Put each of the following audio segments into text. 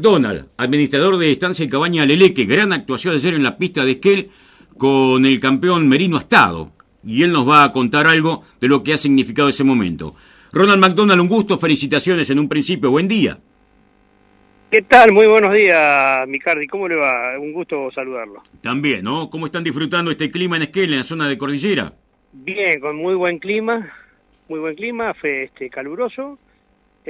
Donald, administrador de Estancia y Cabaña Leleque, gran actuación ayer en la pista de Esquel con el campeón Merino Astado. Y él nos va a contar algo de lo que ha significado ese momento. Ronald McDonald, un gusto, felicitaciones en un principio, buen día. ¿Qué tal? Muy buenos días, Micardi. ¿Cómo le va? Un gusto saludarlo. También, ¿no? ¿Cómo están disfrutando este clima en Esquel, en la zona de Cordillera? Bien, con muy buen clima, muy buen clima, fue este, caluroso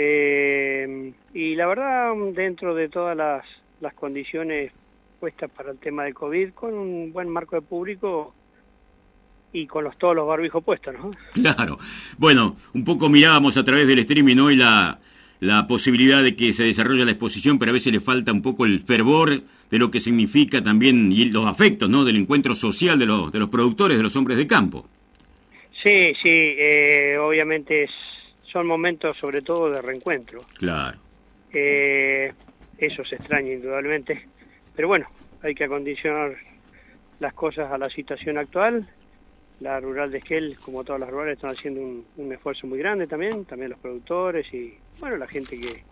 eh, y la verdad, dentro de todas las, las condiciones puestas para el tema de COVID, con un buen marco de público y con los, todos los barbijos puestos, ¿no? Claro. Bueno, un poco mirábamos a través del streaming hoy la, la posibilidad de que se desarrolle la exposición, pero a veces le falta un poco el fervor de lo que significa también y los afectos, ¿no? Del encuentro social de los, de los productores, de los hombres de campo. Sí, sí, eh, obviamente es son momentos sobre todo de reencuentro. Claro. Eh, eso se extraña indudablemente, pero bueno, hay que acondicionar las cosas a la situación actual. La rural de Esquel, como todas las rurales, están haciendo un, esfuerzo muy grande también, también los productores y bueno, la gente que,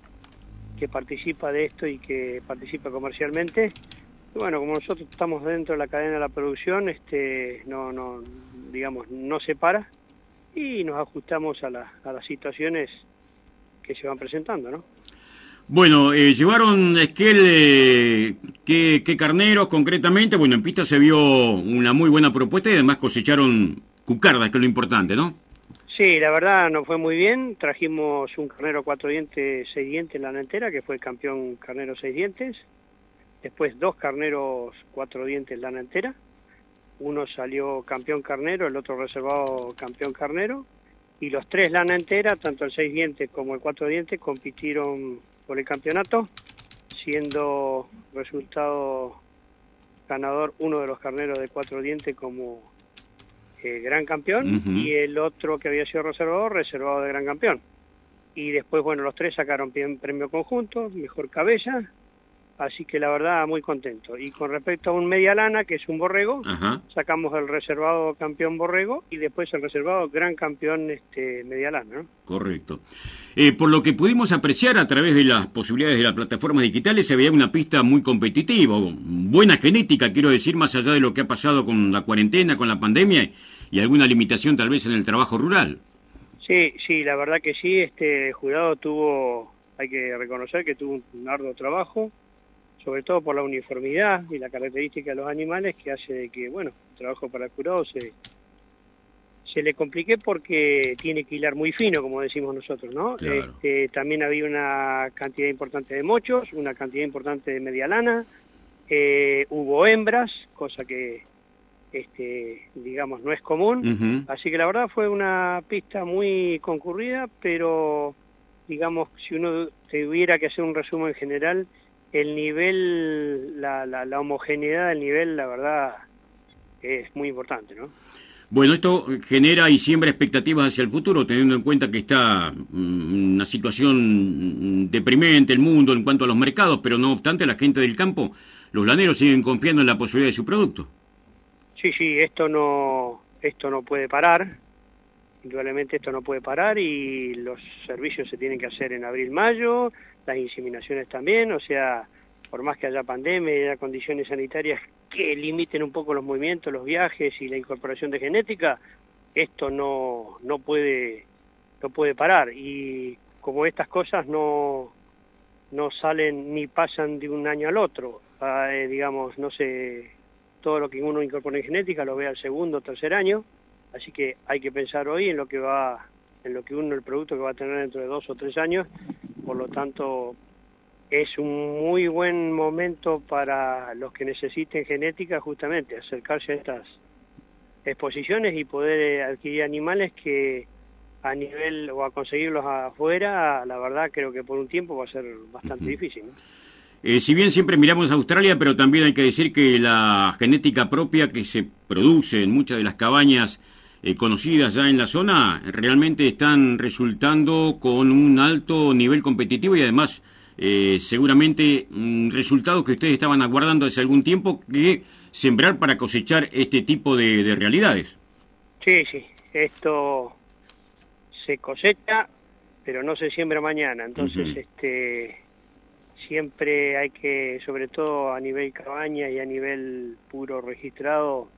que participa de esto y que participa comercialmente. Y bueno, como nosotros estamos dentro de la cadena de la producción, este, no, no, digamos, no se para y nos ajustamos a, a las situaciones que se van presentando, ¿no? Bueno, eh, llevaron Esquel, eh, ¿qué, ¿qué, carneros concretamente? Bueno, en pista se vio una muy buena propuesta y además cosecharon cucardas, que es lo importante, ¿no? Sí, la verdad nos fue muy bien. Trajimos un carnero cuatro dientes, seis dientes en la entera, que fue el campeón carnero seis dientes. Después dos carneros cuatro dientes en la entera uno salió campeón carnero, el otro reservado campeón carnero, y los tres lana entera, tanto el seis dientes como el cuatro dientes, compitieron por el campeonato, siendo resultado ganador uno de los carneros de cuatro dientes como eh, gran campeón y el otro que había sido reservado, reservado de gran campeón. Y después, bueno, los tres sacaron premio conjunto, mejor cabeza, así que la verdad muy contento. Y con respecto a un media lana, que es un borrego, sacamos el reservado campeón borrego y después el reservado gran campeón este media lana. Correcto. Eh, por lo que pudimos apreciar a través de las posibilidades de las plataformas digitales, se veía una pista muy competitiva, buena genética, quiero decir, más allá de lo que ha pasado con la cuarentena, con la pandemia y alguna limitación tal vez en el trabajo rural. Sí, sí, la verdad que sí, este jurado tuvo, hay que reconocer que tuvo un arduo trabajo, sobre todo por la uniformidad y la característica de los animales que hace de que, bueno, el trabajo para el jurado se, se le complique porque tiene que hilar muy fino, como decimos nosotros, ¿no? Este, también había una cantidad importante de mochos, una cantidad importante de media lana, eh, hubo hembras, cosa que, este, digamos, no es común. Así que la verdad fue una pista muy concurrida, pero, digamos, si uno tuviera que hacer un resumen general, el nivel, la, la, homogeneidad del nivel, la verdad, es muy importante, ¿no? Bueno, esto genera y siembra expectativas hacia el futuro, teniendo en cuenta que está mm, una situación deprimente el mundo en cuanto a los mercados, pero no obstante la gente del campo, los laneros siguen confiando en la posibilidad de su producto. Sí, sí, esto no, esto no puede parar, indudablemente esto no puede parar y los servicios se tienen que hacer en abril-mayo, las inseminaciones también, o sea, por más que haya pandemia y haya condiciones sanitarias que limiten un poco los movimientos, los viajes y la incorporación de genética, esto no, no puede no puede parar. Y como estas cosas no no salen ni pasan de un año al otro, eh, digamos, no sé, todo lo que uno incorpora en genética lo ve al segundo o tercer año, así que hay que pensar hoy en lo que va en lo que uno el producto que va a tener dentro de dos o tres años por lo tanto es un muy buen momento para los que necesiten genética justamente acercarse a estas exposiciones y poder adquirir animales que a nivel o a conseguirlos afuera, la verdad creo que por un tiempo va a ser bastante difícil. Eh, si bien siempre miramos a Australia, pero también hay que decir que la genética propia que se produce en muchas de las cabañas eh, conocidas ya en la zona realmente están resultando con un alto nivel competitivo y además eh, seguramente resultados que ustedes estaban aguardando hace algún tiempo que sembrar para cosechar este tipo de, realidades. Sí, sí, esto se cosecha, pero no se siembra mañana, entonces este siempre hay que, sobre todo a nivel cabaña y a nivel puro registrado,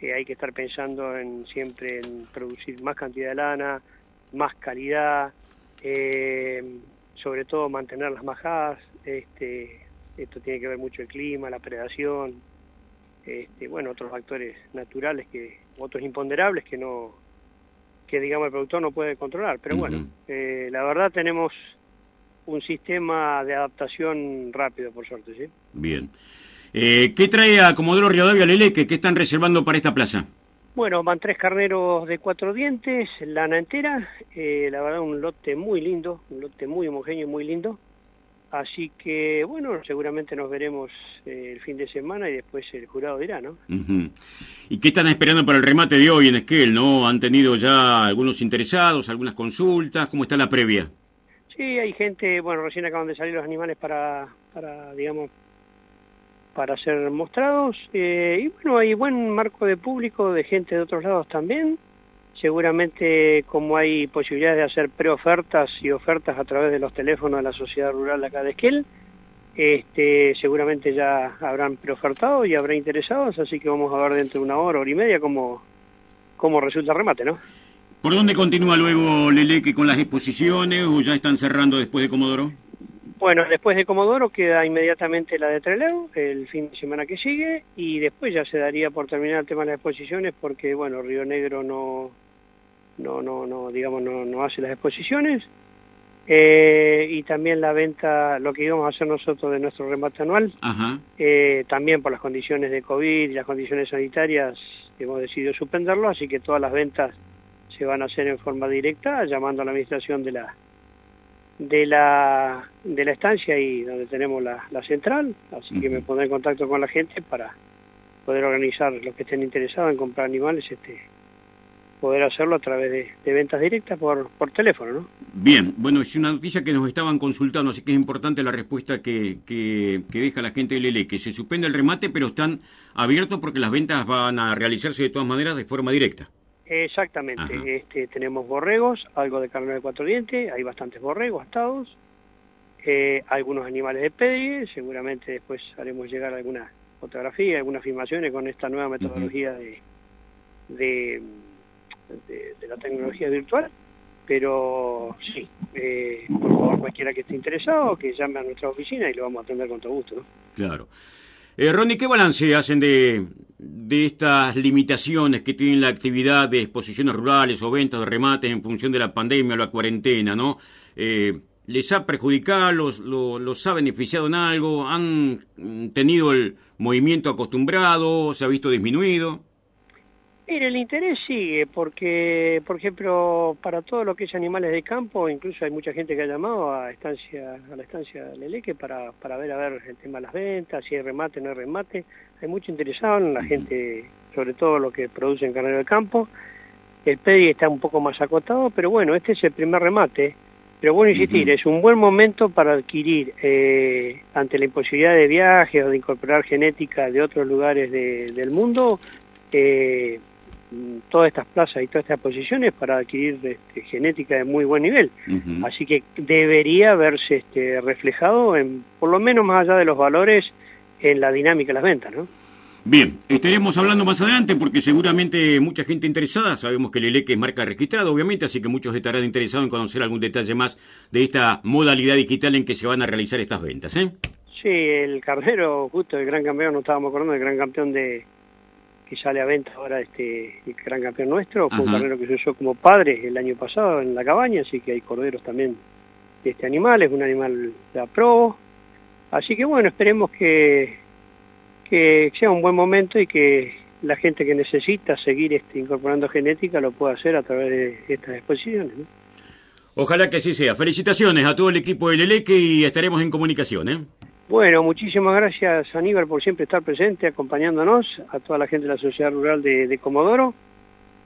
eh, hay que estar pensando en siempre en producir más cantidad de lana, más calidad, eh, sobre todo mantener las majadas, este, esto tiene que ver mucho el clima, la predación, este, bueno, otros factores naturales que, otros imponderables que no, que digamos el productor no puede controlar. Pero bueno, eh, la verdad tenemos un sistema de adaptación rápido, por suerte, ¿sí? Bien. Eh, ¿Qué trae a Comodoro Rivadavia Leleque? ¿Qué están reservando para esta plaza? Bueno, van tres carneros de cuatro dientes, lana entera, eh, la verdad un lote muy lindo, un lote muy homogéneo y muy lindo. Así que, bueno, seguramente nos veremos eh, el fin de semana y después el jurado dirá, ¿no? ¿Y qué están esperando para el remate de hoy en Esquel, no? ¿Han tenido ya algunos interesados, algunas consultas? ¿Cómo está la previa? Sí, hay gente, bueno, recién acaban de salir los animales para, para digamos, para ser mostrados. Eh, y bueno, hay buen marco de público, de gente de otros lados también seguramente como hay posibilidades de hacer preofertas y ofertas a través de los teléfonos de la sociedad rural acá de Esquel, este, seguramente ya habrán preofertado y habrá interesados, así que vamos a ver dentro de una hora, hora y media cómo, cómo resulta el remate, ¿no? ¿Por dónde continúa luego Leleque con las exposiciones o ya están cerrando después de Comodoro? Bueno, después de Comodoro queda inmediatamente la de Trelew, el fin de semana que sigue, y después ya se daría por terminar el tema de las exposiciones porque, bueno, Río Negro no, no, no, no digamos, no, no hace las exposiciones. Eh, y también la venta, lo que íbamos a hacer nosotros de nuestro remate anual, eh, también por las condiciones de COVID y las condiciones sanitarias hemos decidido suspenderlo, así que todas las ventas se van a hacer en forma directa, llamando a la administración de la de la de la estancia y donde tenemos la, la central, así que me pondré en contacto con la gente para poder organizar los que estén interesados en comprar animales este poder hacerlo a través de, ventas directas por, por teléfono, ¿no? Bien, bueno, es una noticia que nos estaban consultando, así que es importante la respuesta que, que, deja la gente del L, que se suspende el remate, pero están abiertos porque las ventas van a realizarse de todas maneras de forma directa. Exactamente, este, tenemos borregos, algo de carne de cuatro dientes, hay bastantes borregos atados, eh, algunos animales de pedie, seguramente después haremos llegar alguna fotografía, algunas filmaciones con esta nueva metodología de, de de, la tecnología virtual, pero sí, eh, por favor, cualquiera que esté interesado, que llame a nuestra oficina y lo vamos a atender con todo gusto. ¿no? Claro. Eh, Ronnie, ¿qué balance hacen de, estas limitaciones que tiene la actividad de exposiciones rurales o ventas de remates en función de la pandemia o la cuarentena? Eh, ¿Les ha perjudicado, los, los, los, ha beneficiado en algo? ¿Han tenido el movimiento acostumbrado? ¿Se ha visto disminuido? Mire, el interés sigue porque, por ejemplo, para todo lo que es animales de campo, incluso hay mucha gente que ha llamado a estancia a la estancia Leleque para, para ver a ver el tema de las ventas, si hay remate, no hay remate. Hay mucho interesado en la gente, sobre todo lo que produce en carnero de campo. El PEDI está un poco más acotado, pero bueno, este es el primer remate. Pero bueno, insistir, es un buen momento para adquirir, eh, ante la imposibilidad de viajes o de incorporar genética de otros lugares del mundo, eh, todas estas plazas y todas estas posiciones para adquirir este, genética de muy buen nivel. Así que debería verse este, reflejado, en, por lo menos más allá de los valores, en la dinámica de las ventas. ¿no? Bien, estaremos hablando más adelante porque seguramente mucha gente interesada, sabemos que el ELEC es marca registrada, obviamente, así que muchos estarán interesados en conocer algún detalle más de esta modalidad digital en que se van a realizar estas ventas. ¿eh? Sí, el carnero, justo el gran campeón, no estábamos acordando, el gran campeón de, que sale a venta ahora este el gran campeón nuestro, fue un carnero que se usó como padre el año pasado en la cabaña, así que hay corderos también de este animal, es un animal de aprobo. Así que bueno, esperemos que, que sea un buen momento y que la gente que necesita seguir este, incorporando genética lo pueda hacer a través de estas exposiciones. Ojalá que así sea. Felicitaciones a todo el equipo del Eleque y estaremos en comunicación. ¿eh? Bueno, muchísimas gracias Aníbal por siempre estar presente, acompañándonos, a toda la gente de la Sociedad Rural de, Comodoro,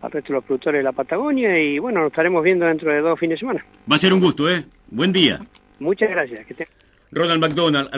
al resto de los productores de la Patagonia y bueno, nos estaremos viendo dentro de dos fines de semana. Va a ser un gusto, ¿eh? Buen día. Muchas gracias. Que Ronald McDonald,